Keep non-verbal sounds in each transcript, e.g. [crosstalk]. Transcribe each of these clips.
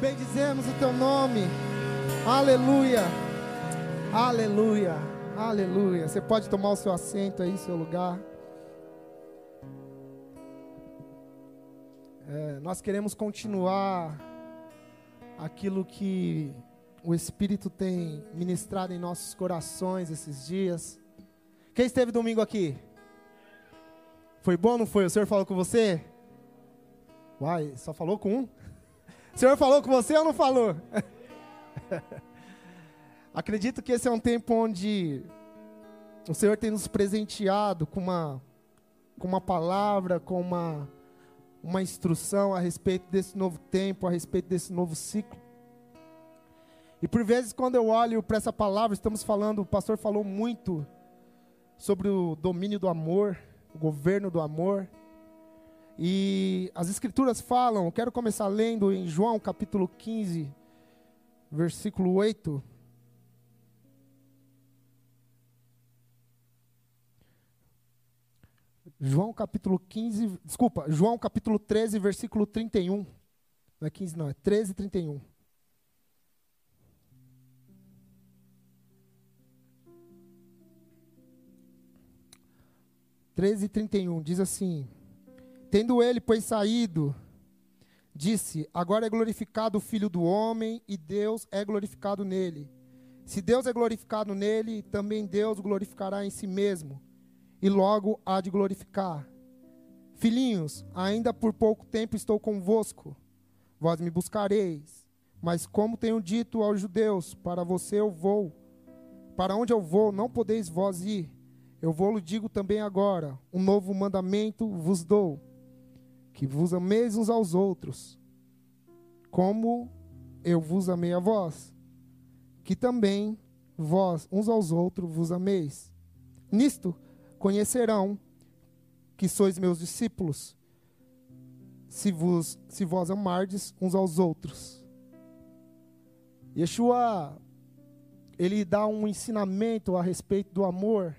Bendizemos o teu nome. Aleluia. Aleluia. Aleluia. Você pode tomar o seu assento aí, seu lugar. É, nós queremos continuar aquilo que o Espírito tem ministrado em nossos corações esses dias. Quem esteve domingo aqui? Foi bom, não foi? O Senhor falou com você? Uai, só falou com um? O Senhor falou com você ou não falou? [laughs] Acredito que esse é um tempo onde o Senhor tem nos presenteado com uma, com uma palavra, com uma, uma instrução a respeito desse novo tempo, a respeito desse novo ciclo. E por vezes, quando eu olho para essa palavra, estamos falando, o pastor falou muito sobre o domínio do amor, o governo do amor. E as escrituras falam, quero começar lendo em João capítulo 15, versículo 8. João capítulo 15, desculpa, João capítulo 13, versículo 31. Não é 15 não, é 13 31. Treze trinta e um diz assim: Tendo ele, pois, saído, disse: Agora é glorificado o Filho do homem, e Deus é glorificado nele. Se Deus é glorificado nele, também Deus glorificará em si mesmo, e logo há de glorificar. Filhinhos, ainda por pouco tempo estou convosco, vós me buscareis. Mas como tenho dito aos judeus, para você eu vou, para onde eu vou, não podeis vós ir. Eu vou-lo digo também agora: um novo mandamento vos dou que vos ameis uns aos outros, como eu vos amei a vós, que também vós uns aos outros vos ameis. Nisto conhecerão que sois meus discípulos, se vos se vós amardes uns aos outros. Yeshua ele dá um ensinamento a respeito do amor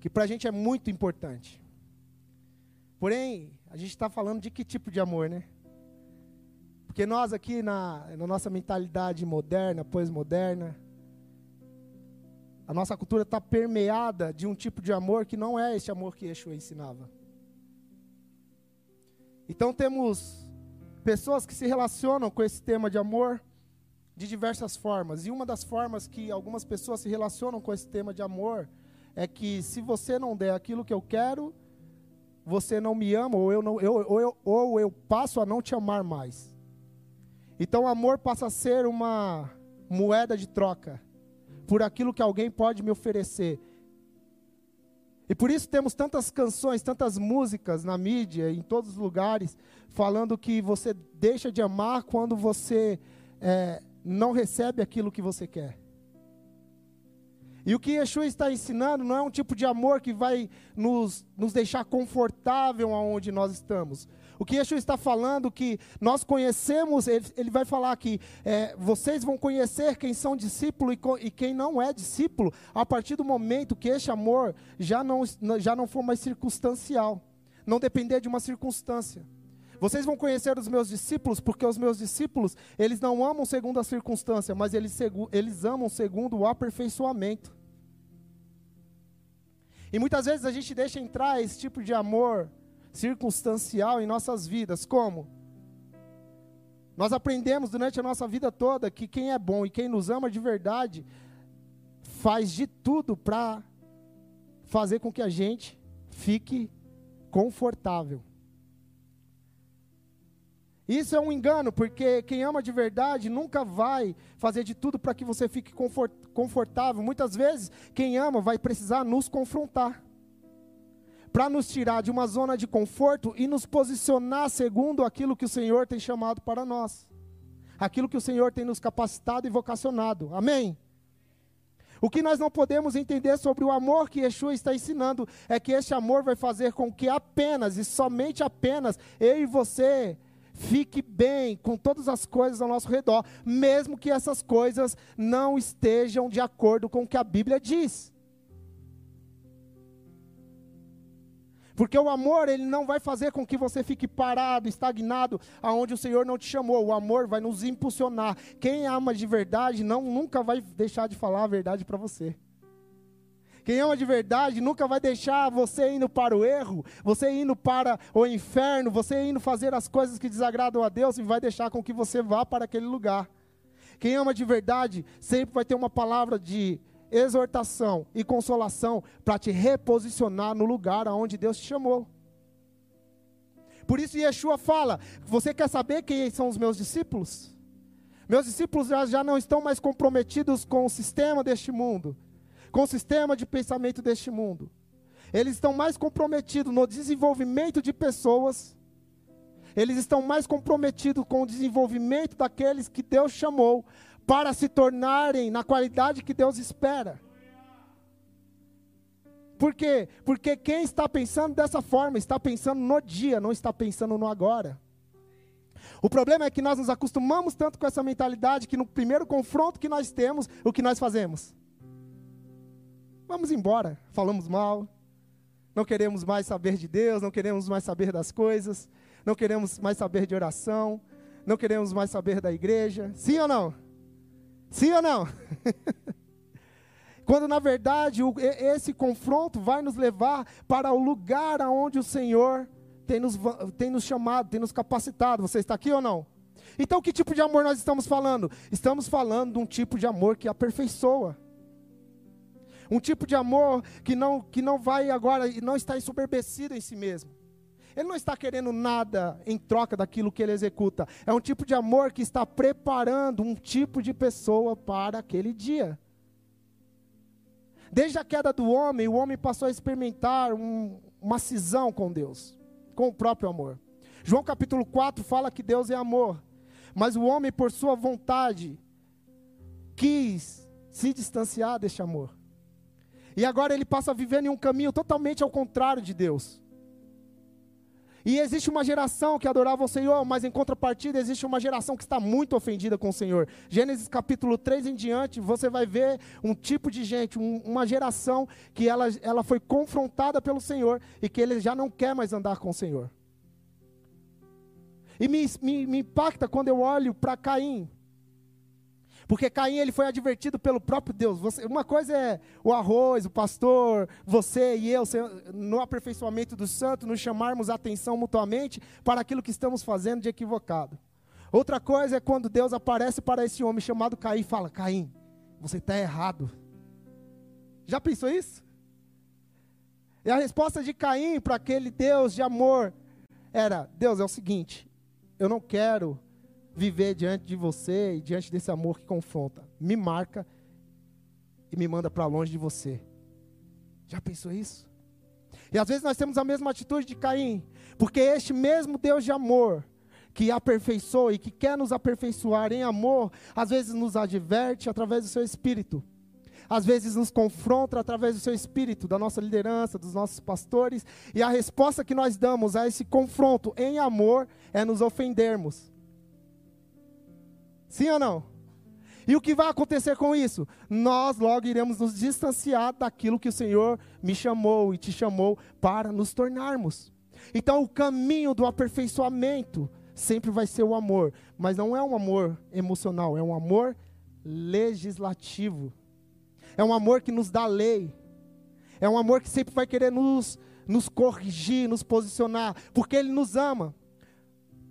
que para a gente é muito importante. Porém, a gente está falando de que tipo de amor, né? Porque nós aqui na, na nossa mentalidade moderna, pós-moderna, a nossa cultura está permeada de um tipo de amor que não é esse amor que Yeshua ensinava. Então temos pessoas que se relacionam com esse tema de amor de diversas formas. E uma das formas que algumas pessoas se relacionam com esse tema de amor é que se você não der aquilo que eu quero, você não me ama, ou eu, não, eu, ou, eu, ou eu passo a não te amar mais. Então o amor passa a ser uma moeda de troca por aquilo que alguém pode me oferecer. E por isso temos tantas canções, tantas músicas na mídia, em todos os lugares, falando que você deixa de amar quando você é, não recebe aquilo que você quer. E o que Yeshua está ensinando não é um tipo de amor que vai nos, nos deixar confortável aonde nós estamos. O que Yeshua está falando que nós conhecemos, ele, ele vai falar que é, vocês vão conhecer quem são discípulos e, e, quem não é discípulo, a partir do momento que este amor já não, já não for mais circunstancial, não depender de uma circunstância. Vocês vão conhecer os meus discípulos, porque os meus discípulos, eles não amam segundo a circunstância, mas eles, eles amam segundo o aperfeiçoamento. E muitas vezes a gente deixa entrar esse tipo de amor circunstancial em nossas vidas. Como? Nós aprendemos durante a nossa vida toda que quem é bom e quem nos ama de verdade faz de tudo para fazer com que a gente fique confortável. Isso é um engano, porque quem ama de verdade nunca vai fazer de tudo para que você fique confortável. Muitas vezes, quem ama vai precisar nos confrontar para nos tirar de uma zona de conforto e nos posicionar segundo aquilo que o Senhor tem chamado para nós, aquilo que o Senhor tem nos capacitado e vocacionado. Amém? O que nós não podemos entender sobre o amor que Yeshua está ensinando é que este amor vai fazer com que apenas e somente apenas eu e você fique bem com todas as coisas ao nosso redor, mesmo que essas coisas não estejam de acordo com o que a Bíblia diz. Porque o amor, ele não vai fazer com que você fique parado, estagnado, aonde o Senhor não te chamou. O amor vai nos impulsionar. Quem ama de verdade não nunca vai deixar de falar a verdade para você. Quem ama de verdade nunca vai deixar você indo para o erro, você indo para o inferno, você indo fazer as coisas que desagradam a Deus e vai deixar com que você vá para aquele lugar. Quem ama de verdade sempre vai ter uma palavra de exortação e consolação para te reposicionar no lugar aonde Deus te chamou. Por isso Yeshua fala: Você quer saber quem são os meus discípulos? Meus discípulos já, já não estão mais comprometidos com o sistema deste mundo, com o sistema de pensamento deste mundo. Eles estão mais comprometidos no desenvolvimento de pessoas, eles estão mais comprometidos com o desenvolvimento daqueles que Deus chamou para se tornarem na qualidade que Deus espera. Por quê? Porque quem está pensando dessa forma está pensando no dia, não está pensando no agora. O problema é que nós nos acostumamos tanto com essa mentalidade que no primeiro confronto que nós temos, o que nós fazemos? Vamos embora, falamos mal, não queremos mais saber de Deus, não queremos mais saber das coisas, não queremos mais saber de oração, não queremos mais saber da igreja. Sim ou não? Sim ou não? [laughs] Quando na verdade esse confronto vai nos levar para o lugar aonde o Senhor tem nos, tem nos chamado, tem nos capacitado. Você está aqui ou não? Então, que tipo de amor nós estamos falando? Estamos falando de um tipo de amor que aperfeiçoa. Um tipo de amor que não, que não vai agora, não está ensoberbecido em si mesmo. Ele não está querendo nada em troca daquilo que ele executa. É um tipo de amor que está preparando um tipo de pessoa para aquele dia. Desde a queda do homem, o homem passou a experimentar um, uma cisão com Deus, com o próprio amor. João capítulo 4 fala que Deus é amor, mas o homem, por sua vontade, quis se distanciar deste amor. E agora ele passa a viver em um caminho totalmente ao contrário de Deus. E existe uma geração que adorava o Senhor, mas em contrapartida existe uma geração que está muito ofendida com o Senhor. Gênesis capítulo 3 em diante, você vai ver um tipo de gente, um, uma geração que ela, ela foi confrontada pelo Senhor e que ele já não quer mais andar com o Senhor. E me, me, me impacta quando eu olho para Caim. Porque Caim ele foi advertido pelo próprio Deus. Você, uma coisa é o arroz, o pastor, você e eu, no aperfeiçoamento do santo, nos chamarmos a atenção mutuamente para aquilo que estamos fazendo de equivocado. Outra coisa é quando Deus aparece para esse homem chamado Caim e fala: Caim, você está errado. Já pensou isso? E a resposta de Caim para aquele Deus de amor era: Deus, é o seguinte, eu não quero viver diante de você e diante desse amor que confronta. Me marca e me manda para longe de você. Já pensou isso? E às vezes nós temos a mesma atitude de Caim, porque este mesmo Deus de amor, que aperfeiçoa e que quer nos aperfeiçoar em amor, às vezes nos adverte através do seu espírito. Às vezes nos confronta através do seu espírito, da nossa liderança, dos nossos pastores, e a resposta que nós damos a esse confronto em amor é nos ofendermos. Sim ou não? E o que vai acontecer com isso? Nós logo iremos nos distanciar daquilo que o Senhor me chamou e te chamou para nos tornarmos. Então, o caminho do aperfeiçoamento sempre vai ser o amor, mas não é um amor emocional, é um amor legislativo. É um amor que nos dá lei. É um amor que sempre vai querer nos, nos corrigir, nos posicionar, porque Ele nos ama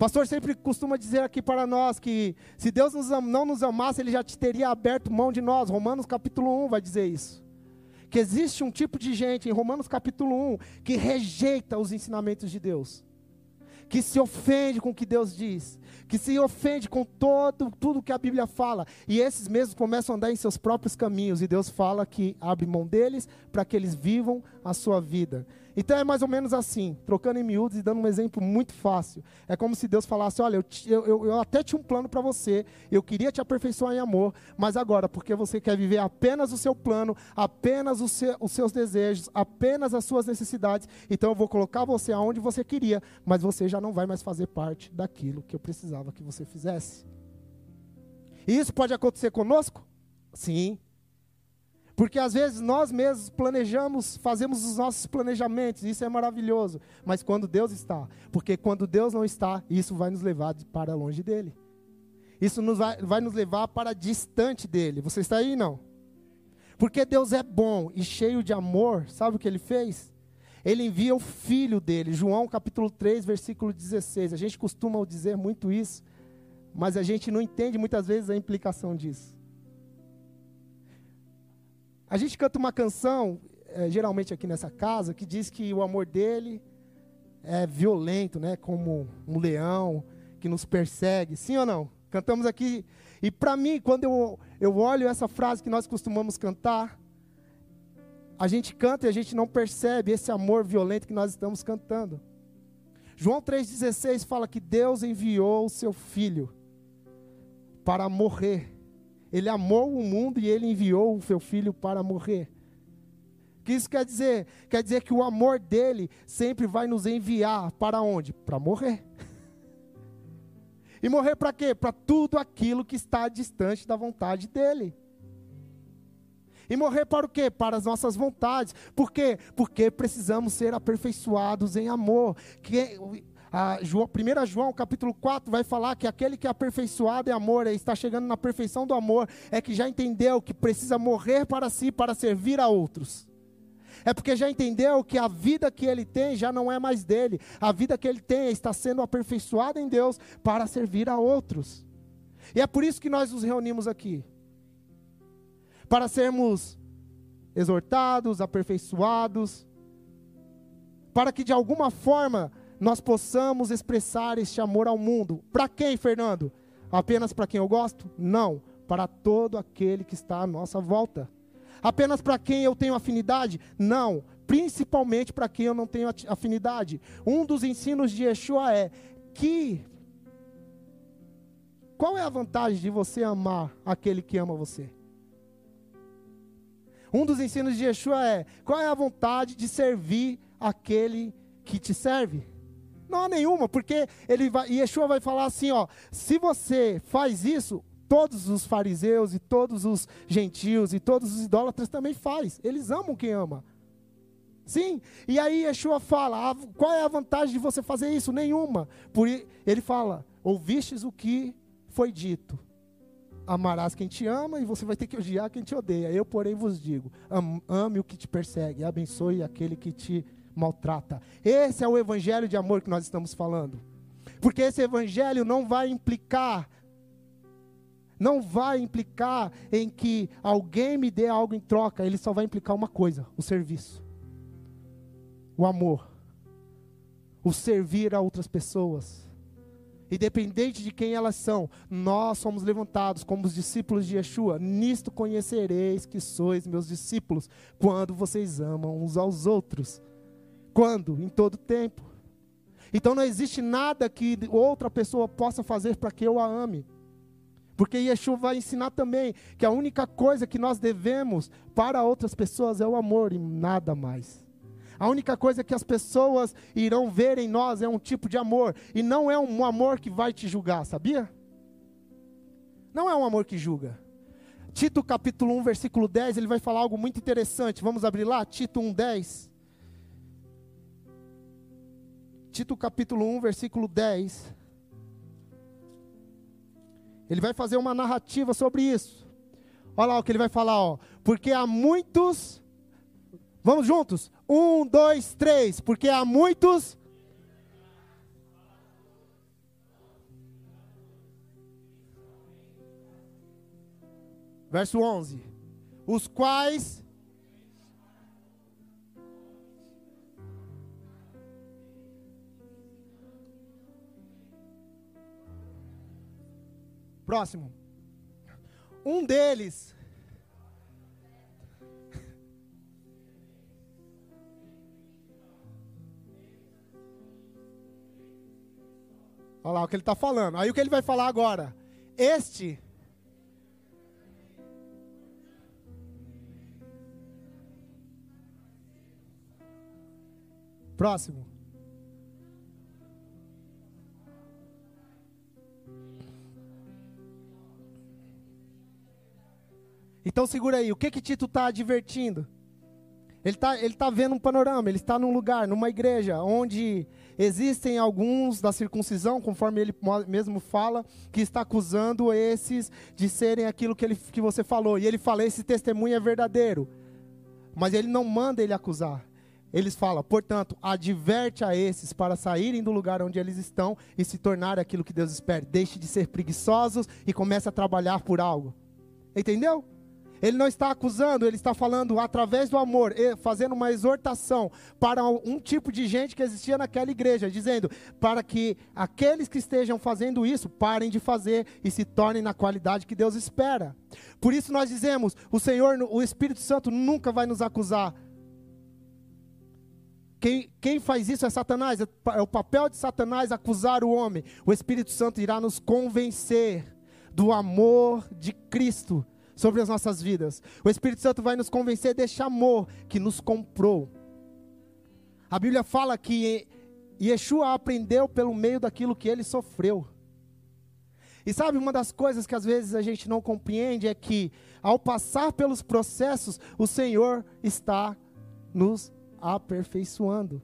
pastor sempre costuma dizer aqui para nós que se Deus nos não nos amasse, Ele já te teria aberto mão de nós. Romanos capítulo 1 vai dizer isso. Que existe um tipo de gente em Romanos capítulo 1 que rejeita os ensinamentos de Deus, que se ofende com o que Deus diz, que se ofende com todo tudo que a Bíblia fala, e esses mesmos começam a andar em seus próprios caminhos, e Deus fala que abre mão deles para que eles vivam a sua vida. Então é mais ou menos assim, trocando em miúdos e dando um exemplo muito fácil. É como se Deus falasse: Olha, eu, eu, eu até tinha um plano para você, eu queria te aperfeiçoar em amor, mas agora, porque você quer viver apenas o seu plano, apenas seu, os seus desejos, apenas as suas necessidades, então eu vou colocar você aonde você queria, mas você já não vai mais fazer parte daquilo que eu precisava que você fizesse. E isso pode acontecer conosco? Sim. Porque às vezes nós mesmos planejamos, fazemos os nossos planejamentos, isso é maravilhoso. Mas quando Deus está, porque quando Deus não está, isso vai nos levar para longe dele. Isso nos vai, vai nos levar para distante dele. Você está aí, não? Porque Deus é bom e cheio de amor, sabe o que ele fez? Ele envia o filho dele, João capítulo 3, versículo 16. A gente costuma dizer muito isso, mas a gente não entende muitas vezes a implicação disso. A gente canta uma canção, é, geralmente aqui nessa casa, que diz que o amor dele é violento, né? Como um leão que nos persegue. Sim ou não? Cantamos aqui. E para mim, quando eu, eu olho essa frase que nós costumamos cantar, a gente canta e a gente não percebe esse amor violento que nós estamos cantando. João 3,16 fala que Deus enviou o seu filho para morrer ele amou o mundo e ele enviou o seu filho para morrer. O que isso quer dizer? Quer dizer que o amor dele sempre vai nos enviar para onde? Para morrer. E morrer para quê? Para tudo aquilo que está distante da vontade dele. E morrer para o quê? Para as nossas vontades. Por quê? Porque precisamos ser aperfeiçoados em amor. Que, a João, 1 João capítulo 4 vai falar que aquele que é aperfeiçoado em amor, está chegando na perfeição do amor, é que já entendeu que precisa morrer para si para servir a outros. É porque já entendeu que a vida que ele tem já não é mais dele. A vida que ele tem está sendo aperfeiçoada em Deus para servir a outros. E é por isso que nós nos reunimos aqui. Para sermos exortados, aperfeiçoados, para que de alguma forma nós possamos expressar este amor ao mundo. Para quem, Fernando? Apenas para quem eu gosto? Não, para todo aquele que está à nossa volta. Apenas para quem eu tenho afinidade? Não, principalmente para quem eu não tenho afinidade. Um dos ensinos de Yeshua é que qual é a vantagem de você amar aquele que ama você? Um dos ensinos de Yeshua é: qual é a vontade de servir aquele que te serve? Não há nenhuma, porque ele vai, Yeshua vai falar assim, ó, se você faz isso, todos os fariseus e todos os gentios e todos os idólatras também faz. Eles amam quem ama. Sim, e aí Yeshua fala: qual é a vantagem de você fazer isso? Nenhuma. Por ele fala: ouvistes o que foi dito. Amarás quem te ama e você vai ter que odiar quem te odeia. Eu, porém, vos digo: ame o que te persegue, abençoe aquele que te maltrata. Esse é o evangelho de amor que nós estamos falando. Porque esse evangelho não vai implicar não vai implicar em que alguém me dê algo em troca, ele só vai implicar uma coisa: o serviço. O amor. O servir a outras pessoas. Independente de quem elas são, nós somos levantados como os discípulos de Yeshua. Nisto conhecereis que sois meus discípulos, quando vocês amam uns aos outros. Quando? Em todo tempo. Então não existe nada que outra pessoa possa fazer para que eu a ame. Porque Yeshua vai ensinar também que a única coisa que nós devemos para outras pessoas é o amor e nada mais. A única coisa que as pessoas irão ver em nós é um tipo de amor. E não é um amor que vai te julgar, sabia? Não é um amor que julga. Tito capítulo 1, versículo 10, ele vai falar algo muito interessante. Vamos abrir lá? Tito 1, 10. Tito capítulo 1, versículo 10. Ele vai fazer uma narrativa sobre isso. Olha lá o que ele vai falar, ó. Porque há muitos. Vamos juntos? Um, dois, três. Porque há muitos. Verso 11. Os quais Próximo. Um deles. Olha lá o que ele está falando. Aí o que ele vai falar agora? Este. Próximo. Então segura aí, o que que Tito está advertindo? Ele está ele tá vendo um panorama, ele está num lugar, numa igreja, onde existem alguns da circuncisão, conforme ele mesmo fala, que está acusando esses de serem aquilo que, ele, que você falou. E ele fala: esse testemunho é verdadeiro. Mas ele não manda ele acusar. Eles falam, portanto, adverte a esses para saírem do lugar onde eles estão e se tornarem aquilo que Deus espera. Deixe de ser preguiçosos e comece a trabalhar por algo. Entendeu? Ele não está acusando, ele está falando através do amor, fazendo uma exortação para um tipo de gente que existia naquela igreja, dizendo para que aqueles que estejam fazendo isso parem de fazer e se tornem na qualidade que Deus espera. Por isso nós dizemos: o Senhor, o Espírito Santo nunca vai nos acusar. Quem, quem, faz isso é Satanás, é, é o papel de Satanás acusar o homem. O Espírito Santo irá nos convencer do amor de Cristo sobre as nossas vidas. O Espírito Santo vai nos convencer deste amor que nos comprou. A Bíblia fala que Yeshua aprendeu pelo meio daquilo que ele sofreu. E sabe, uma das coisas que às vezes a gente não compreende é que, ao passar pelos processos, o Senhor está nos aperfeiçoando.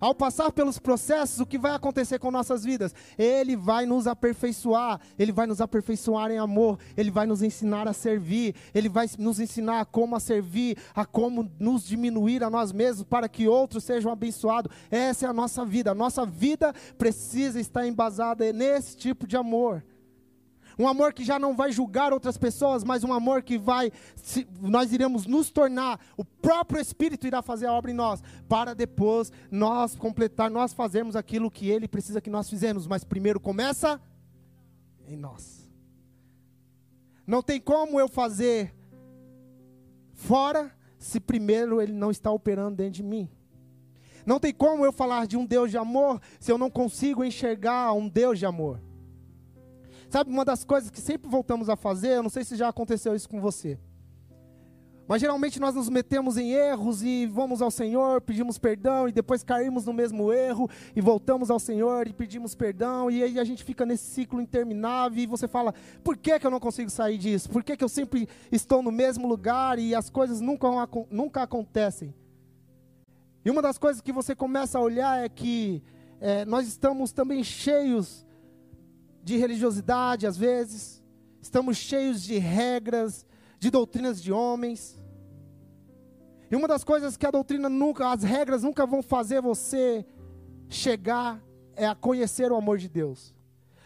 Ao passar pelos processos, o que vai acontecer com nossas vidas? Ele vai nos aperfeiçoar, ele vai nos aperfeiçoar em amor, ele vai nos ensinar a servir, ele vai nos ensinar a como a servir, a como nos diminuir a nós mesmos para que outros sejam abençoados. Essa é a nossa vida. A nossa vida precisa estar embasada nesse tipo de amor. Um amor que já não vai julgar outras pessoas, mas um amor que vai, se, nós iremos nos tornar, o próprio Espírito irá fazer a obra em nós, para depois nós completar, nós fazermos aquilo que Ele precisa que nós fizemos. Mas primeiro começa em nós. Não tem como eu fazer fora se primeiro Ele não está operando dentro de mim. Não tem como eu falar de um Deus de amor se eu não consigo enxergar um Deus de amor. Sabe, uma das coisas que sempre voltamos a fazer, eu não sei se já aconteceu isso com você. Mas geralmente nós nos metemos em erros e vamos ao Senhor, pedimos perdão e depois caímos no mesmo erro e voltamos ao Senhor e pedimos perdão e aí a gente fica nesse ciclo interminável e você fala: por que, que eu não consigo sair disso? Por que, que eu sempre estou no mesmo lugar e as coisas nunca, nunca acontecem? E uma das coisas que você começa a olhar é que é, nós estamos também cheios de religiosidade, às vezes, estamos cheios de regras, de doutrinas de homens. E uma das coisas que a doutrina nunca, as regras nunca vão fazer você chegar é a conhecer o amor de Deus.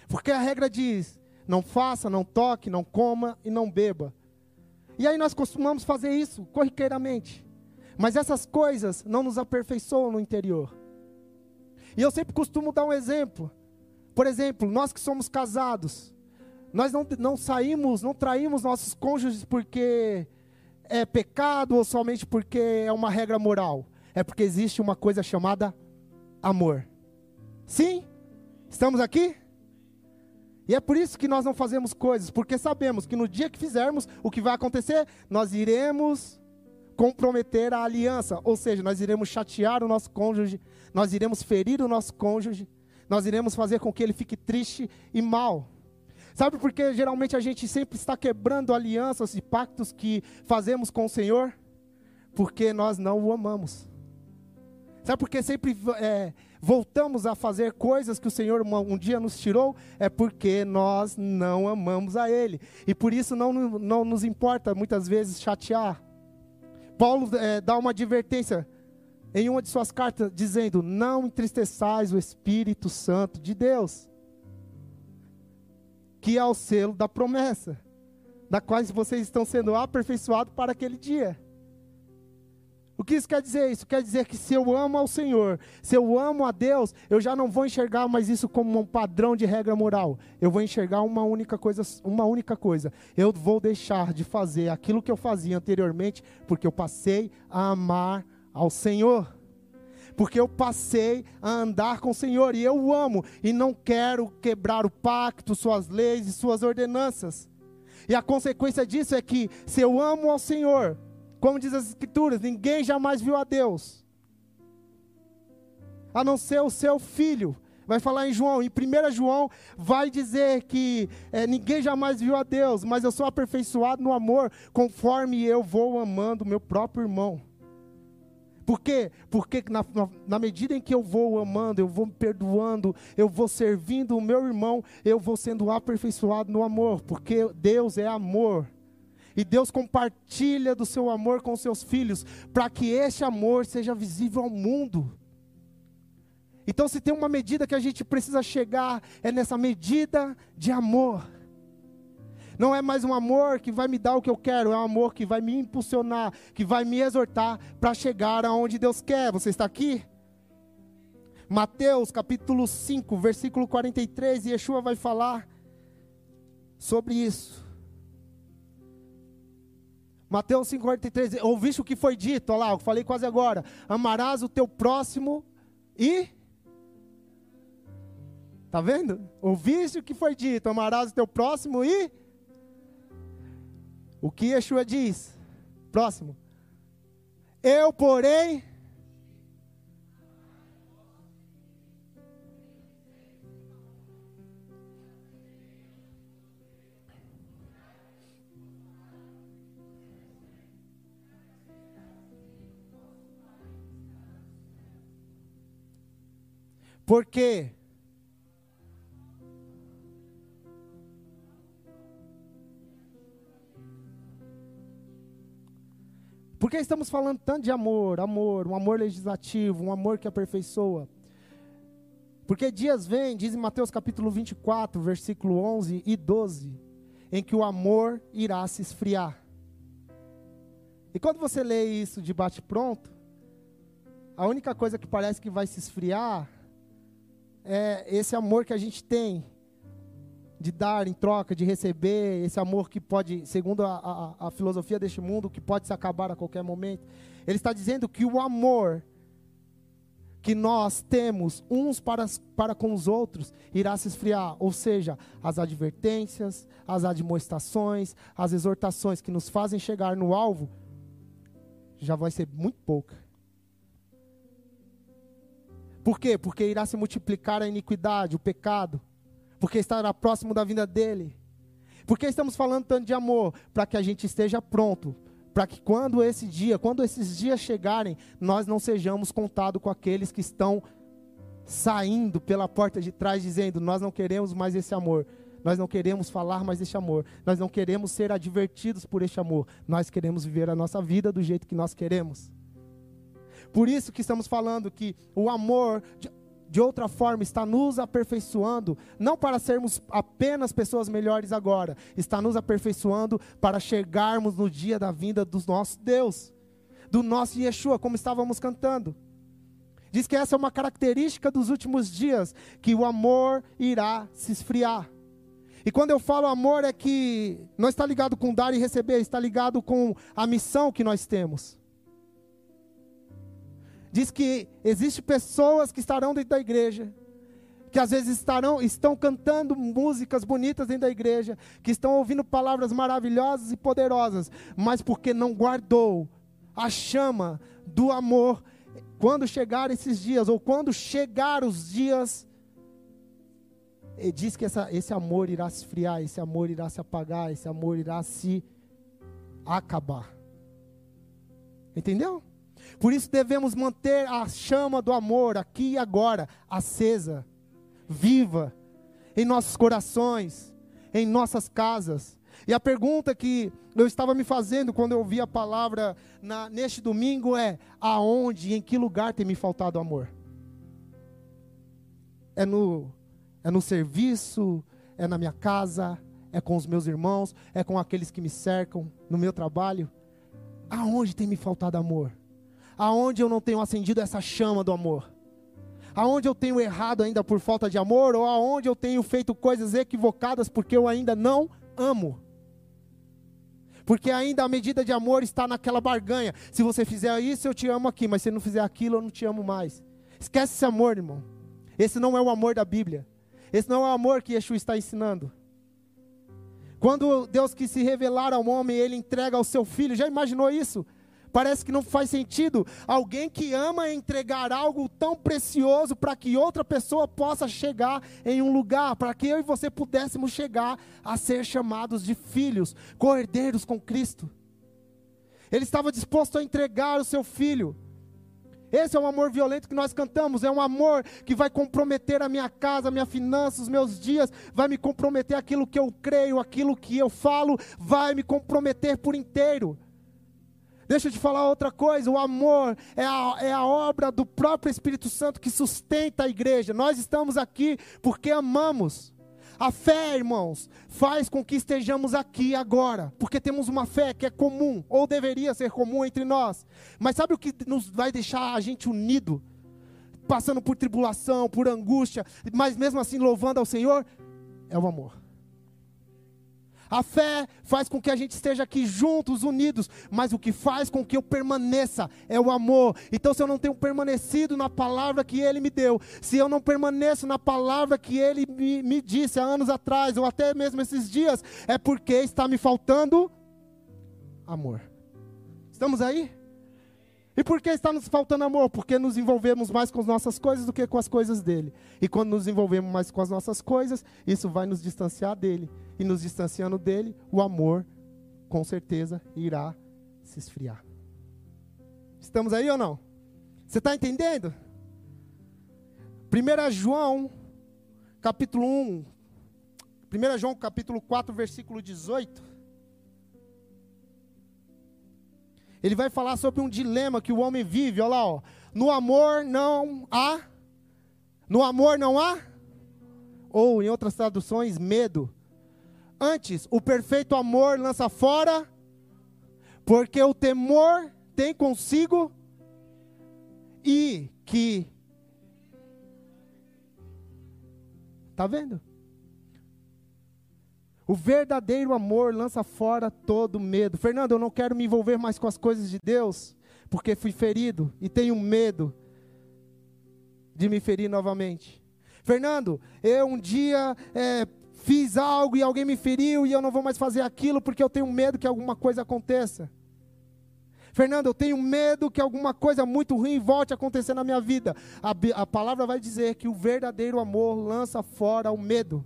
Porque a regra diz: não faça, não toque, não coma e não beba. E aí nós costumamos fazer isso corriqueiramente. Mas essas coisas não nos aperfeiçoam no interior. E eu sempre costumo dar um exemplo. Por exemplo, nós que somos casados, nós não, não saímos, não traímos nossos cônjuges porque é pecado ou somente porque é uma regra moral. É porque existe uma coisa chamada amor. Sim? Estamos aqui? E é por isso que nós não fazemos coisas, porque sabemos que no dia que fizermos, o que vai acontecer? Nós iremos comprometer a aliança, ou seja, nós iremos chatear o nosso cônjuge, nós iremos ferir o nosso cônjuge, nós iremos fazer com que ele fique triste e mal. Sabe por que geralmente a gente sempre está quebrando alianças e pactos que fazemos com o Senhor? Porque nós não o amamos. Sabe por que sempre é, voltamos a fazer coisas que o Senhor um, dia nos tirou? É porque nós não amamos a Ele. E por isso não, não nos importa muitas vezes chatear. Paulo é, dá uma advertência em uma de suas cartas, dizendo: Não entristeçais o Espírito Santo de Deus, que é o selo da promessa, da qual vocês estão sendo aperfeiçoados para aquele dia. O que isso quer dizer? Isso quer dizer que se eu amo ao Senhor, se eu amo a Deus, eu já não vou enxergar mais isso como um padrão de regra moral. Eu vou enxergar uma única coisa, uma única coisa. Eu vou deixar de fazer aquilo que eu fazia anteriormente, porque eu passei a amar ao Senhor. Porque eu passei a andar com o Senhor e eu o amo e não quero quebrar o pacto, suas leis e suas ordenanças. E a consequência disso é que se eu amo ao Senhor, como diz as Escrituras, ninguém jamais viu a Deus, a não ser o seu filho, vai falar em João. Em 1 João vai dizer que é, ninguém jamais viu a Deus, mas eu sou aperfeiçoado no amor, conforme eu vou amando meu próprio irmão. Por quê? Porque na, na, na, medida em que eu vou amando, eu vou me perdoando, eu vou servindo o meu irmão, eu vou sendo aperfeiçoado no amor, porque Deus é amor. E Deus compartilha do seu amor com seus filhos, para que esse amor seja visível ao mundo. Então, se tem uma medida que a gente precisa chegar, é nessa medida de amor. Não é mais um amor que vai me dar o que eu quero, é um amor que vai me impulsionar, que vai me exortar para chegar aonde Deus quer. Você está aqui? Mateus capítulo 5, versículo 43, Yeshua vai falar sobre isso. Mateus 5,43, ouviste o que foi dito, olha lá, eu falei quase agora. Amarás o teu próximo e. Está vendo? Ouviste o que foi dito, amarás o teu próximo e. O que Yeshua diz? Próximo. Eu, porém, Porque Por que estamos falando tanto de amor, amor, um amor legislativo, um amor que aperfeiçoa? Porque dias vêm, diz em Mateus capítulo 24, versículo 11 e 12, em que o amor irá se esfriar. E quando você lê isso de bate-pronto, a única coisa que parece que vai se esfriar é esse amor que a gente tem de dar em troca, de receber, esse amor que pode, segundo a, a, a, filosofia deste mundo, que pode se acabar a qualquer momento. Ele está dizendo que o amor que nós temos uns para, para com os outros irá se esfriar, ou seja, as advertências, as admoestações, as exortações que nos fazem chegar no alvo, já vai ser muito pouca. Por quê? Porque irá se multiplicar a iniquidade, o pecado, porque estará próximo da vinda dele. Porque estamos falando tanto de amor? Para que a gente esteja pronto, para que quando esse dia, quando esses dias chegarem, nós não sejamos contados com aqueles que estão saindo pela porta de trás dizendo: "Nós não queremos mais esse amor". Nós não queremos falar mais desse amor. Nós não queremos ser advertidos por este amor. Nós queremos viver a nossa vida do jeito que nós queremos. Por isso que estamos falando que o amor de outra forma, está nos aperfeiçoando, não para sermos apenas pessoas melhores agora, está nos aperfeiçoando para chegarmos no dia da vinda do nosso Deus, do nosso Yeshua, como estávamos cantando. Diz que essa é uma característica dos últimos dias, que o amor irá se esfriar. E quando eu falo amor, é que não está ligado com dar e receber, está ligado com a missão que nós temos diz que existe pessoas que estarão dentro da igreja, que às vezes estarão, estão cantando músicas bonitas dentro da igreja, que estão ouvindo palavras maravilhosas e poderosas, mas porque não guardou a chama do amor, quando chegar esses dias, ou quando chegar os dias, ele diz que essa, esse amor irá se esfriar, esse amor irá se apagar, esse amor irá se acabar. Entendeu? Por isso devemos manter a chama do amor aqui e agora acesa, viva, em nossos corações, em nossas casas. E a pergunta que eu estava me fazendo quando eu ouvi a palavra na, neste domingo é: aonde e em que lugar tem me faltado amor? É no, é no serviço, é na minha casa, é com os meus irmãos, é com aqueles que me cercam, no meu trabalho? Aonde tem me faltado amor? Aonde eu não tenho acendido essa chama do amor? Aonde eu tenho errado ainda por falta de amor ou aonde eu tenho feito coisas equivocadas porque eu ainda não amo? Porque ainda a medida de amor está naquela barganha. Se você fizer isso, eu te amo aqui, mas se não fizer aquilo, eu não te amo mais. Esquece esse amor, irmão. Esse não é o amor da Bíblia. Esse não é o amor que Yeshua está ensinando. Quando Deus quis se revelar ao homem, ele entrega ao seu filho. Já imaginou isso? Parece que não faz sentido alguém que ama entregar algo tão precioso para que outra pessoa possa chegar em um lugar, para que eu e você pudéssemos chegar a ser chamados de filhos, cordeiros com Cristo. Ele estava disposto a entregar o seu filho. Esse é o amor violento que nós cantamos. É um amor que vai comprometer a minha casa, a minha finança, os meus dias, vai me comprometer aquilo que eu creio, aquilo que eu falo, vai me comprometer por inteiro. Deixa eu te falar outra coisa: o amor é a, é a obra do próprio Espírito Santo que sustenta a igreja. Nós estamos aqui porque amamos. A fé, irmãos, faz com que estejamos aqui agora, porque temos uma fé que é comum, ou deveria ser comum entre nós. Mas sabe o que nos vai deixar a gente unido? Passando por tribulação, por angústia, mas mesmo assim louvando ao Senhor? É o amor. A fé faz com que a gente esteja aqui juntos, unidos, mas o que faz com que eu permaneça é o amor. Então, se eu não tenho permanecido na palavra que Ele me deu, se eu não permaneço na palavra que Ele me, me disse há anos atrás, ou até mesmo esses dias, é porque está me faltando amor. Estamos aí? E por que está nos faltando amor? Porque nos envolvemos mais com as nossas coisas do que com as coisas dele. E quando nos envolvemos mais com as nossas coisas, isso vai nos distanciar dele e nos distanciando dele, o amor com certeza irá se esfriar. Estamos aí ou não? Você está entendendo? 1 João, capítulo 1, 1 João, capítulo 4, versículo 18. Ele vai falar sobre um dilema que o homem vive, olha lá, ó. No amor não há. No amor não há. Ou, em outras traduções, medo. Antes, o perfeito amor lança fora, porque o temor tem consigo e que Tá vendo? O verdadeiro amor lança fora todo medo. Fernando, eu não quero me envolver mais com as coisas de Deus, porque fui ferido e tenho medo de me ferir novamente. Fernando, eu um dia é, fiz algo e alguém me feriu e eu não vou mais fazer aquilo porque eu tenho medo que alguma coisa aconteça. Fernando, eu tenho medo que alguma coisa muito ruim volte a acontecer na minha vida. A, a palavra vai dizer que o verdadeiro amor lança fora o medo.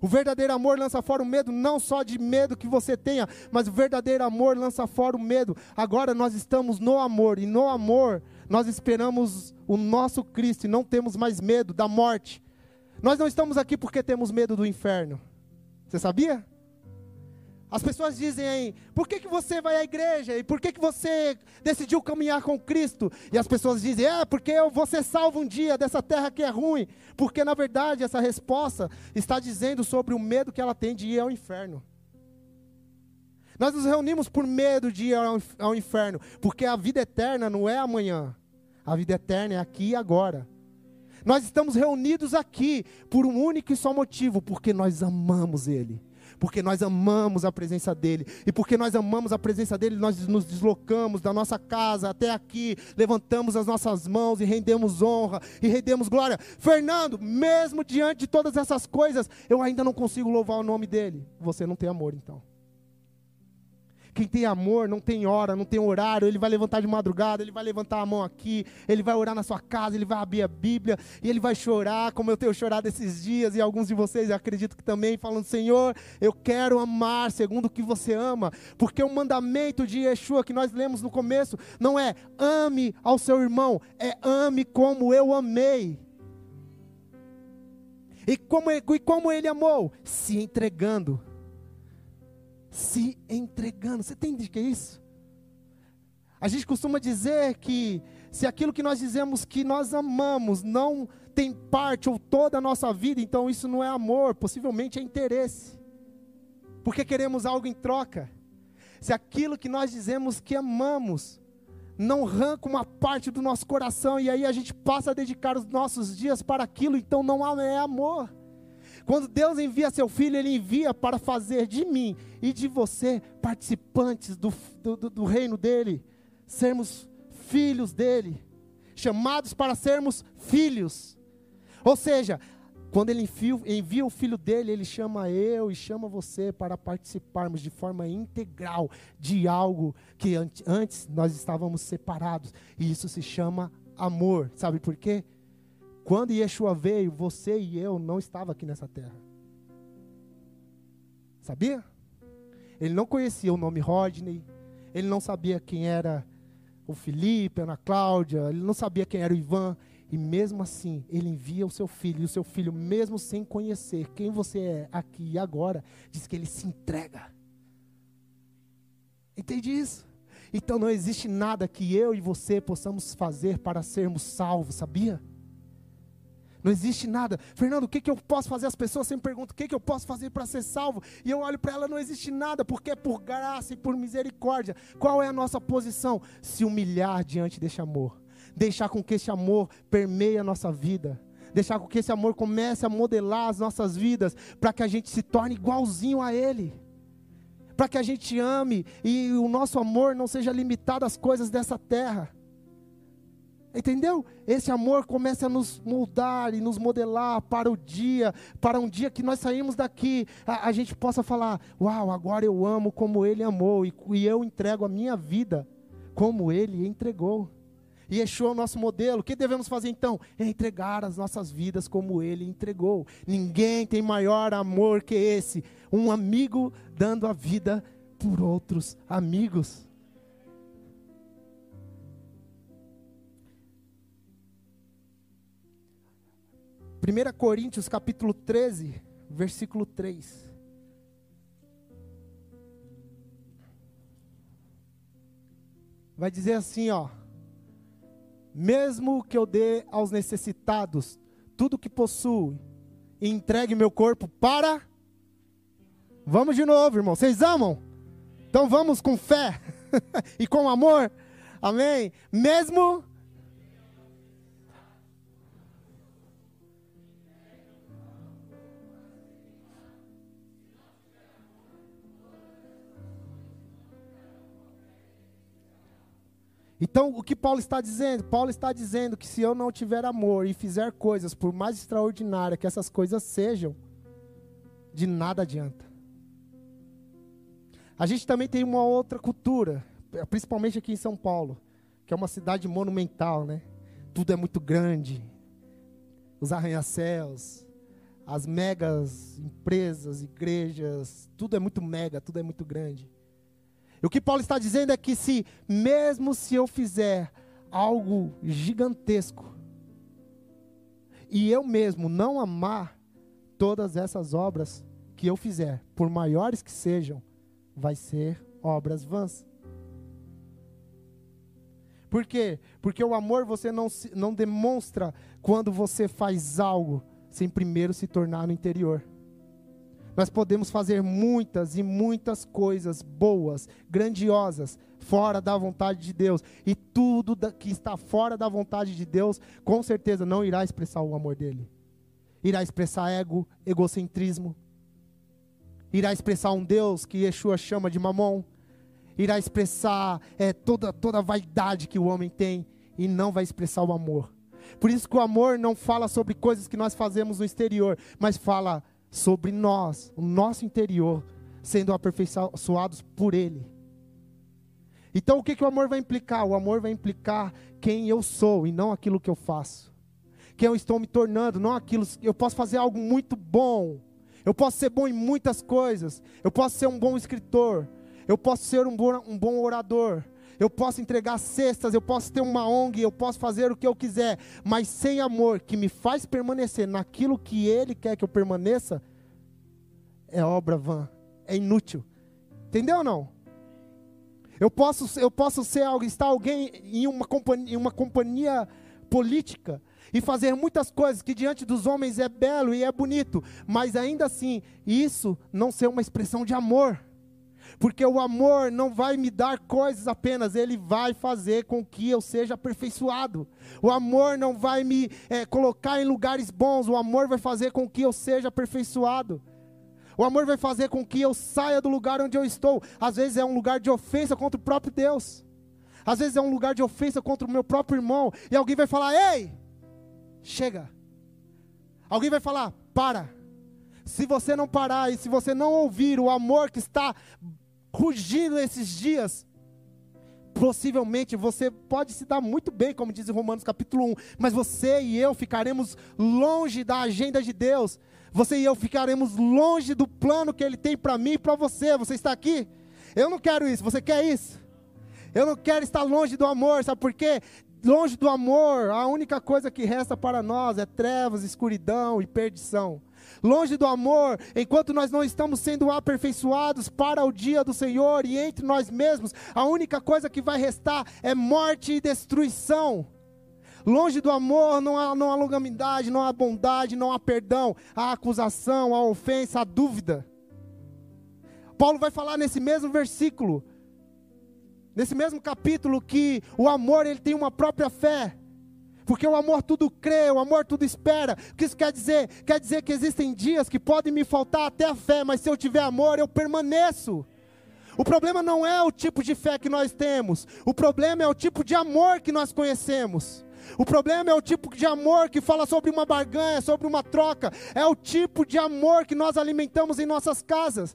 O verdadeiro amor lança fora o medo, não só de medo que você tenha, mas o verdadeiro amor lança fora o medo. Agora nós estamos no amor, e no amor nós esperamos o nosso Cristo e não temos mais medo da morte. Nós não estamos aqui porque temos medo do inferno. Você sabia? As pessoas dizem por que, que você vai à igreja? E por que, que você decidiu caminhar com Cristo? E as pessoas dizem, é, porque eu vou ser salvo um dia dessa terra que é ruim. Porque na verdade essa resposta está dizendo sobre o medo que ela tem de ir ao inferno. Nós nos reunimos por medo de ir ao inferno, porque a vida eterna não é amanhã. A vida eterna é aqui e agora. Nós estamos reunidos aqui por um único e só motivo, porque nós amamos Ele. Porque nós amamos a presença dEle. E porque nós amamos a presença dEle, nós nos deslocamos da nossa casa até aqui, levantamos as nossas mãos e rendemos honra e rendemos glória. Fernando, mesmo diante de todas essas coisas, eu ainda não consigo louvar o nome dEle. Você não tem amor, então. Quem tem amor não tem hora, não tem horário, ele vai levantar de madrugada, ele vai levantar a mão aqui, ele vai orar na sua casa, ele vai abrir a Bíblia e ele vai chorar, como eu tenho chorado esses dias, e alguns de vocês acredito que também, falando: Senhor, eu quero amar segundo o que você ama, porque o mandamento de Yeshua que nós lemos no começo não é ame ao seu irmão, é ame como eu amei. E como, e como ele amou? Se entregando se entregando. Você entende o que é isso? A gente costuma dizer que se aquilo que nós dizemos que nós amamos não tem parte ou toda a nossa vida, então isso não é amor, possivelmente é interesse. Porque queremos algo em troca. Se aquilo que nós dizemos que amamos não arranca uma parte do nosso coração e aí a gente passa a dedicar os nossos dias para aquilo, então não é amor. Quando Deus envia seu filho, ele envia para fazer de mim e de você participantes do, do, do reino dele, sermos filhos dele, chamados para sermos filhos. Ou seja, Quando ele envia, envia, o filho dele, ele chama eu e chama você para participarmos de forma integral de algo que antes nós estávamos separados. E isso se chama amor. Sabe por quê? Quando Yeshua veio, você e eu não estava aqui nessa terra. Sabia? Ele não conhecia o nome Rodney, ele não sabia quem era o Felipe, a Ana Cláudia, ele não sabia quem era o Ivan, e mesmo assim, ele envia o seu filho, e o seu filho, mesmo sem conhecer quem você é aqui e agora, diz que ele se entrega. Entende isso? Então não existe nada que eu e você possamos fazer para sermos salvos, sabia? Não existe nada. Fernando, o que, que eu posso fazer? As pessoas sempre perguntam: o que, que eu posso fazer para ser salvo? E eu olho para ela: não existe nada, porque é por graça e por misericórdia. Qual é a nossa posição? Se humilhar diante deste amor. Deixar com que esse amor permeie a nossa vida. Deixar com que esse amor comece a modelar as nossas vidas, para que a gente se torne igualzinho a Ele. Para que a gente ame e o nosso amor não seja limitado às coisas dessa terra Entendeu? Esse amor começa a nos moldar e nos modelar para o dia, para um dia que nós saímos daqui, a, a gente possa falar: Uau, agora eu amo como Ele amou, e, e eu entrego a minha vida como Ele entregou. E Yeshua é o nosso modelo. O que devemos fazer então? É entregar as nossas vidas como Ele entregou. Ninguém tem maior amor que esse. Um amigo dando a vida por outros amigos. 1 Coríntios capítulo 13, versículo 3. Vai dizer assim, ó: Mesmo que eu dê aos necessitados tudo que possuo e entregue meu corpo para Vamos de novo, irmão. Vocês amam? Então vamos com fé [laughs] e com amor. Amém? Mesmo Então, o que Paulo está dizendo? Paulo está dizendo que se eu não tiver amor e fizer coisas, por mais extraordinárias que essas coisas sejam, de nada adianta. A gente também tem uma outra cultura, principalmente aqui em São Paulo, que é uma cidade monumental, né? Tudo é muito grande. Os arranha-céus, as megas empresas, igrejas, tudo é muito mega, tudo é muito grande. E o que Paulo está dizendo é que se, mesmo se eu fizer algo gigantesco, e eu mesmo não amar todas essas obras que eu fizer, por maiores que sejam, vai ser obras vãs. Por quê? Porque o amor você não, não demonstra quando você faz algo sem primeiro se tornar no interior. Nós podemos fazer muitas e muitas coisas boas, grandiosas, fora da vontade de Deus. E tudo que está fora da vontade de Deus, com certeza não irá expressar o amor dele. Irá expressar ego, egocentrismo. Irá expressar um Deus que Yeshua chama de mamon. Irá expressar é, toda, toda a vaidade que o homem tem e não vai expressar o amor. Por isso que o amor não fala sobre coisas que nós fazemos no exterior, mas fala sobre nós, o nosso interior, sendo aperfeiçoados por Ele. Então o que, que o amor vai implicar? O amor vai implicar quem eu sou e não aquilo que eu faço. Quem eu estou me tornando, não aquilo. Eu posso fazer algo muito bom. Eu posso ser bom em muitas coisas. Eu posso ser um bom escritor. Eu posso ser um bom, um bom orador eu posso entregar cestas, eu posso ter uma ONG, eu posso fazer o que eu quiser, mas sem amor que me faz permanecer naquilo que Ele quer que eu permaneça, é obra vã, é inútil. Entendeu ou não? Eu posso, eu posso ser estar alguém em uma companhia, em uma companhia política e fazer muitas coisas que diante dos homens é belo e é bonito, mas ainda assim, isso não ser uma expressão de amor porque o amor não vai me dar coisas apenas, ele vai fazer com que eu seja aperfeiçoado. O amor não vai me é, colocar em lugares bons, o amor vai fazer com que eu seja aperfeiçoado. O amor vai fazer com que eu saia do lugar onde eu estou. Às vezes é um lugar de ofensa contra o próprio Deus. Às vezes é um lugar de ofensa contra o meu próprio irmão. E alguém vai falar: Ei, chega. Alguém vai falar: para. Se você não parar e se você não ouvir o amor que está rugindo esses dias, possivelmente você pode se dar muito bem, como diz em Romanos capítulo 1, mas você e eu ficaremos longe da agenda de Deus. Você e eu ficaremos longe do plano que Ele tem para mim e para você. Você está aqui? Eu não quero isso. Você quer isso? Eu não quero estar longe do amor, sabe por quê? Longe do amor, a única coisa que resta para nós é trevas, escuridão e perdição longe do amor, enquanto nós não estamos sendo aperfeiçoados para o dia do Senhor e entre nós mesmos, a única coisa que vai restar é morte e destruição. Longe do amor não há, não há longanimidade, não há bondade, não há perdão, há acusação, há ofensa, há dúvida. Paulo vai falar nesse mesmo versículo, nesse mesmo capítulo, que o amor ele tem uma própria fé. Porque o amor tudo crê, o amor tudo espera. O que isso quer dizer? Quer dizer que existem dias que podem me faltar até a fé, mas se eu tiver amor, eu permaneço. O problema não é o tipo de fé que nós temos, o problema é o tipo de amor que nós conhecemos. O problema é o tipo de amor que fala sobre uma barganha, sobre uma troca. É o tipo de amor que nós alimentamos em nossas casas,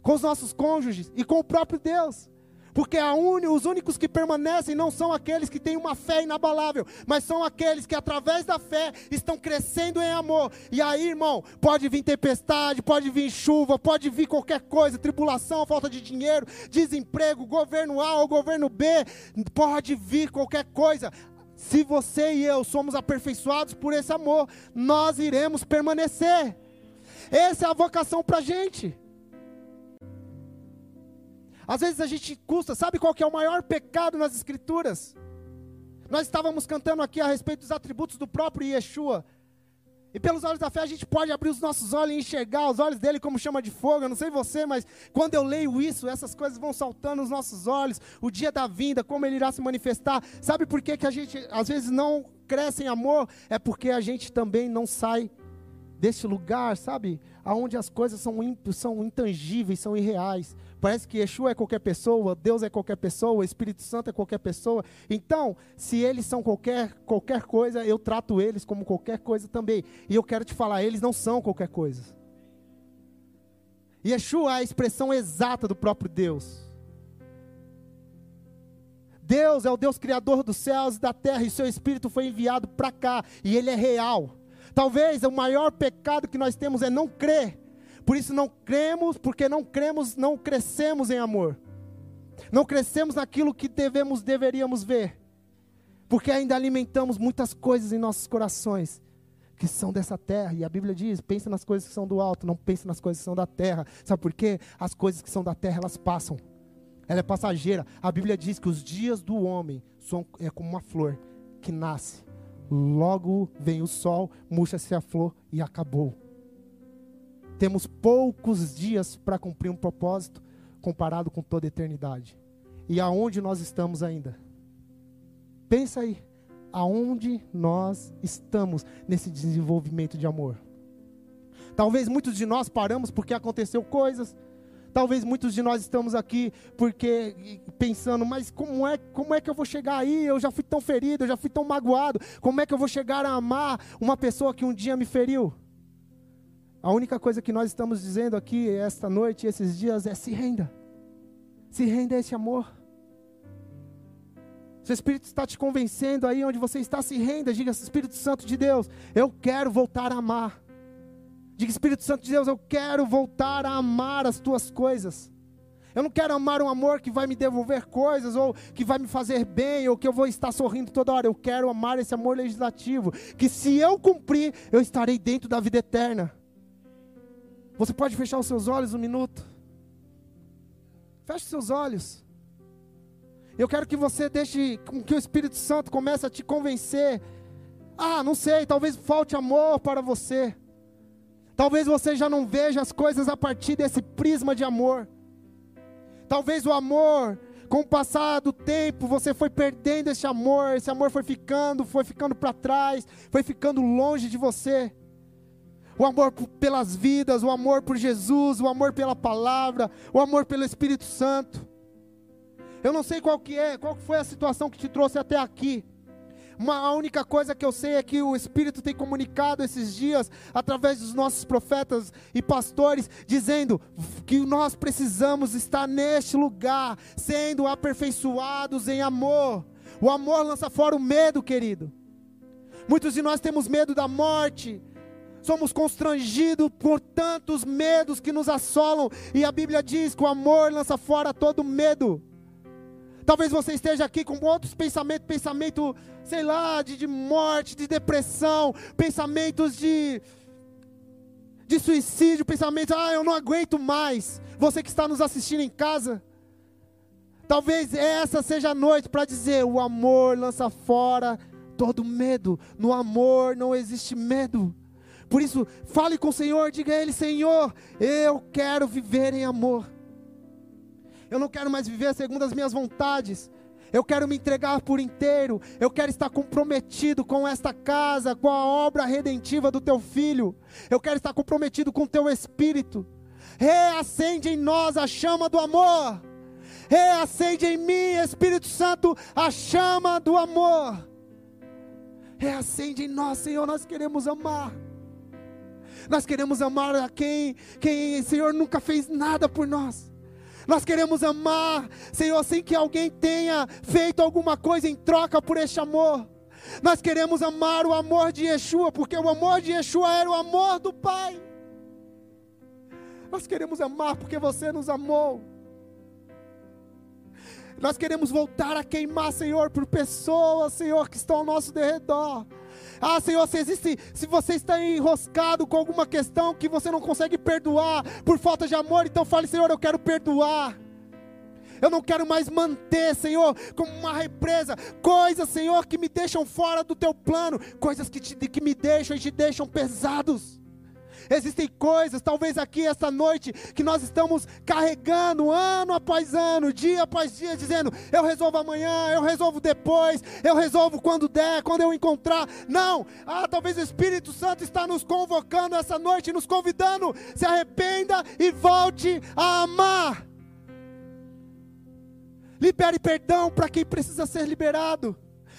com os nossos cônjuges e com o próprio Deus porque un... os únicos que permanecem não são aqueles que têm uma fé inabalável, mas são aqueles que através da fé estão crescendo em amor. E aí, irmão, pode vir tempestade, pode vir chuva, pode vir qualquer coisa, tribulação, falta de dinheiro, desemprego, governo A ou governo B, pode vir qualquer coisa. Se você e eu somos aperfeiçoados por esse amor, nós iremos permanecer. Essa é a vocação para a gente. Às vezes a gente custa, sabe qual que é o maior pecado nas escrituras? Nós estávamos cantando aqui a respeito dos atributos do próprio Yeshua. E pelos olhos da fé a gente pode abrir os nossos olhos e enxergar os olhos dele como chama de fogo. Eu não sei você, mas quando eu leio isso, essas coisas vão saltando nos nossos olhos. O dia da vinda, como ele irá se manifestar. Sabe por que, que a gente às vezes não cresce em amor? É porque a gente também não sai desse lugar, sabe? Aonde as coisas são, são intangíveis, são irreais. Parece que Yeshua é qualquer pessoa, Deus é qualquer pessoa, o Espírito Santo é qualquer pessoa. Então, se eles são qualquer, qualquer coisa, eu trato eles como qualquer coisa também. E eu quero te falar, eles não são qualquer coisa. Yeshua é a expressão exata do próprio Deus. Deus é o Deus criador dos céus e da terra, e seu Espírito foi enviado para cá, e ele é real. Talvez o maior pecado que nós temos é não crer por isso não cremos, porque não cremos, não crescemos em amor. Não crescemos naquilo que devemos, deveríamos ver. Porque ainda alimentamos muitas coisas em nossos corações que são dessa terra. E a Bíblia diz: pensa nas coisas que são do alto, não pense nas coisas que são da terra. Sabe por quê? As coisas que são da terra, elas passam. Ela é passageira. A Bíblia diz que os dias do homem são é como uma flor que nasce. Logo vem o sol, murcha-se a flor e acabou. Temos poucos dias para cumprir um propósito comparado com toda a eternidade. E aonde nós estamos ainda? Pensa aí, aonde nós estamos nesse desenvolvimento de amor? Talvez muitos de nós paramos porque aconteceu coisas. Talvez muitos de nós estamos aqui porque pensando, mas como é, como é que eu vou chegar aí? Eu já fui tão ferido, eu já fui tão magoado. Como é que eu vou chegar a amar uma pessoa que um dia me feriu? A única coisa que nós estamos dizendo aqui esta noite, esses dias, é se renda. Se renda a esse amor. Se o Espírito está te convencendo aí onde você está, se renda. Diga, Espírito Santo de Deus, eu quero voltar a amar. Diga, Espírito Santo de Deus, eu quero voltar a amar as tuas coisas. Eu não quero amar um amor que vai me devolver coisas, ou que vai me fazer bem, ou que eu vou estar sorrindo toda hora. Eu quero amar esse amor legislativo, que se eu cumprir, eu estarei dentro da vida eterna. Você pode fechar os seus olhos um minuto? Feche seus olhos. Eu quero que você deixe com que o Espírito Santo comece a te convencer. Ah, não sei, talvez falte amor para você. Talvez você já não veja as coisas a partir desse prisma de amor. Talvez o amor, com o passar do tempo, você foi perdendo esse amor, esse amor foi ficando, foi ficando para trás, foi ficando longe de você o amor pelas vidas, o amor por Jesus, o amor pela palavra, o amor pelo Espírito Santo. Eu não sei qual que é, qual foi a situação que te trouxe até aqui, Uma, a única coisa que eu sei é que o Espírito tem comunicado esses dias, através dos nossos profetas e pastores, dizendo que nós precisamos estar neste lugar, sendo aperfeiçoados em amor. O amor lança fora o medo, querido. Muitos de nós temos medo da morte, somos constrangidos por tantos medos que nos assolam, e a Bíblia diz que o amor lança fora todo medo. Talvez você esteja aqui com outros pensamentos, pensamento, sei lá, de, de morte, de depressão, pensamentos de, de suicídio, pensamentos, ah, eu não aguento mais. Você que está nos assistindo em casa, talvez essa seja a noite para dizer: o amor lança fora todo medo. No amor não existe medo. Por isso, fale com o Senhor, diga a Ele: Senhor, eu quero viver em amor. Eu não quero mais viver segundo as minhas vontades. Eu quero me entregar por inteiro. Eu quero estar comprometido com esta casa, com a obra redentiva do teu filho. Eu quero estar comprometido com o teu espírito. Reacende em nós a chama do amor. Reacende em mim, Espírito Santo, a chama do amor. Reacende em nós, Senhor, nós queremos amar. Nós queremos amar a quem, quem, Senhor, nunca fez nada por nós. Nós queremos amar, Senhor, sem que alguém tenha feito alguma coisa em troca por este amor. Nós queremos amar o amor de Yeshua, porque o amor de Yeshua era o amor do Pai. Nós queremos amar porque você nos amou. Nós queremos voltar a queimar, Senhor, por pessoas, Senhor, que estão ao nosso derredor. Ah, Senhor, se existe, se você está enroscado com alguma questão que você não consegue perdoar por falta de amor, então fale, Senhor, eu quero perdoar. Eu não quero mais manter, Senhor, como uma represa, coisas, Senhor, que me deixam fora do teu plano, coisas que, te, que me deixam e te deixam pesados. Existem coisas, talvez aqui esta noite, que nós estamos carregando ano após ano, dia após dia, dizendo: eu resolvo amanhã, eu resolvo depois, eu resolvo quando der, quando eu encontrar. Não, ah, talvez o Espírito Santo está nos convocando essa noite, nos convidando, se arrependa e volte a amar. Libere perdão para quem precisa ser liberado.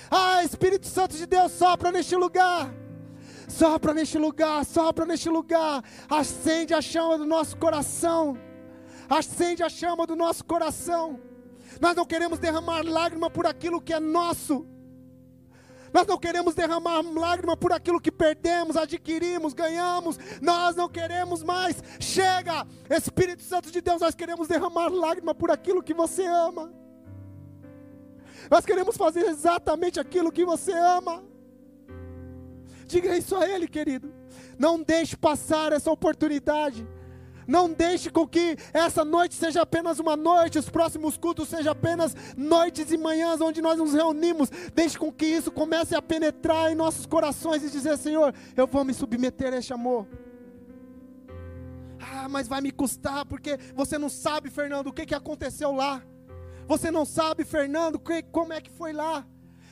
Ah, Espírito Santo de Deus sopra neste lugar. Sopra neste lugar, sopra neste lugar. Acende a chama do nosso coração. Acende a chama do nosso coração. Nós não queremos derramar lágrima por aquilo que é nosso. Nós não queremos derramar lágrima por aquilo que perdemos, adquirimos, ganhamos. Nós não queremos mais. Chega, Espírito Santo de Deus, nós queremos derramar lágrima por aquilo que você ama. Nós queremos fazer exatamente aquilo que você ama. Diga isso a Ele, querido. Não deixe passar essa oportunidade. Não deixe com que essa noite seja apenas uma noite, os próximos cultos sejam apenas noites e manhãs onde nós nos reunimos. Deixe com que isso comece a penetrar em nossos corações e dizer: Senhor, eu vou me submeter a este amor. Ah, mas vai me custar, porque você não sabe, Fernando, o que, que aconteceu lá. Você não sabe, Fernando, que, como é que foi lá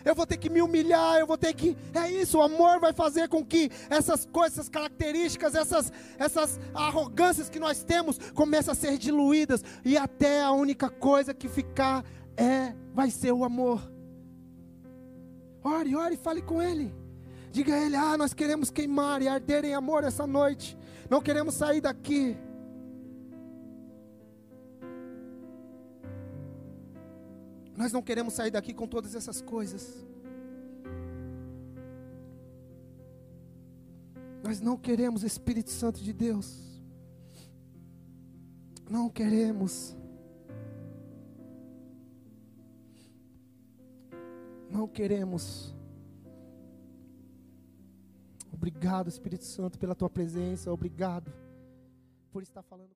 eu vou ter que me humilhar, eu vou ter que. É isso, o amor vai fazer com que essas coisas, essas características, essas, essas arrogâncias que nós temos comecem a ser diluídas. E até a única coisa que ficar é, vai ser o amor. Ore, ore, fale com Ele. Diga a Ele: Ah, nós queremos queimar e arder em amor essa noite. Não queremos sair daqui. Nós não queremos sair daqui com todas essas coisas. Nós não queremos Espírito Santo de Deus. Não queremos. Não queremos. Obrigado, Espírito Santo, pela tua presença. Obrigado por estar falando.